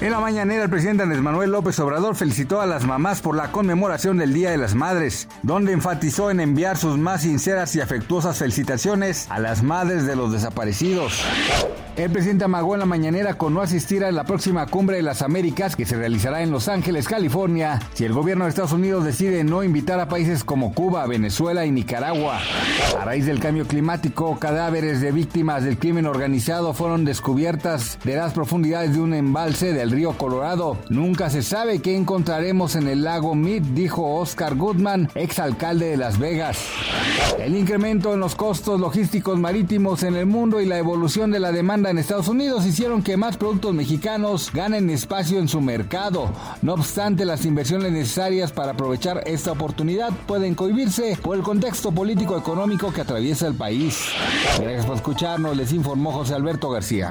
En la mañanera, el presidente Andrés Manuel López Obrador felicitó a las mamás por la conmemoración del Día de las Madres, donde enfatizó en enviar sus más sinceras y afectuosas felicitaciones a las madres de los desaparecidos. El presidente amagó en la mañanera con no asistir a la próxima cumbre de las Américas que se realizará en Los Ángeles, California, si el gobierno de Estados Unidos decide no invitar a países como Cuba, Venezuela y Nicaragua. A raíz del cambio climático, cadáveres de víctimas del crimen organizado fueron descubiertas de las profundidades de un embalse del río Colorado. Nunca se sabe qué encontraremos en el lago Mead, dijo Oscar Goodman, exalcalde de Las Vegas. El incremento en los costos logísticos marítimos en el mundo y la evolución de la demanda en Estados Unidos hicieron que más productos mexicanos ganen espacio en su mercado. No obstante, las inversiones necesarias para aprovechar esta oportunidad pueden cohibirse por el contexto político-económico que atraviesa el país. Gracias por escucharnos, les informó José Alberto García.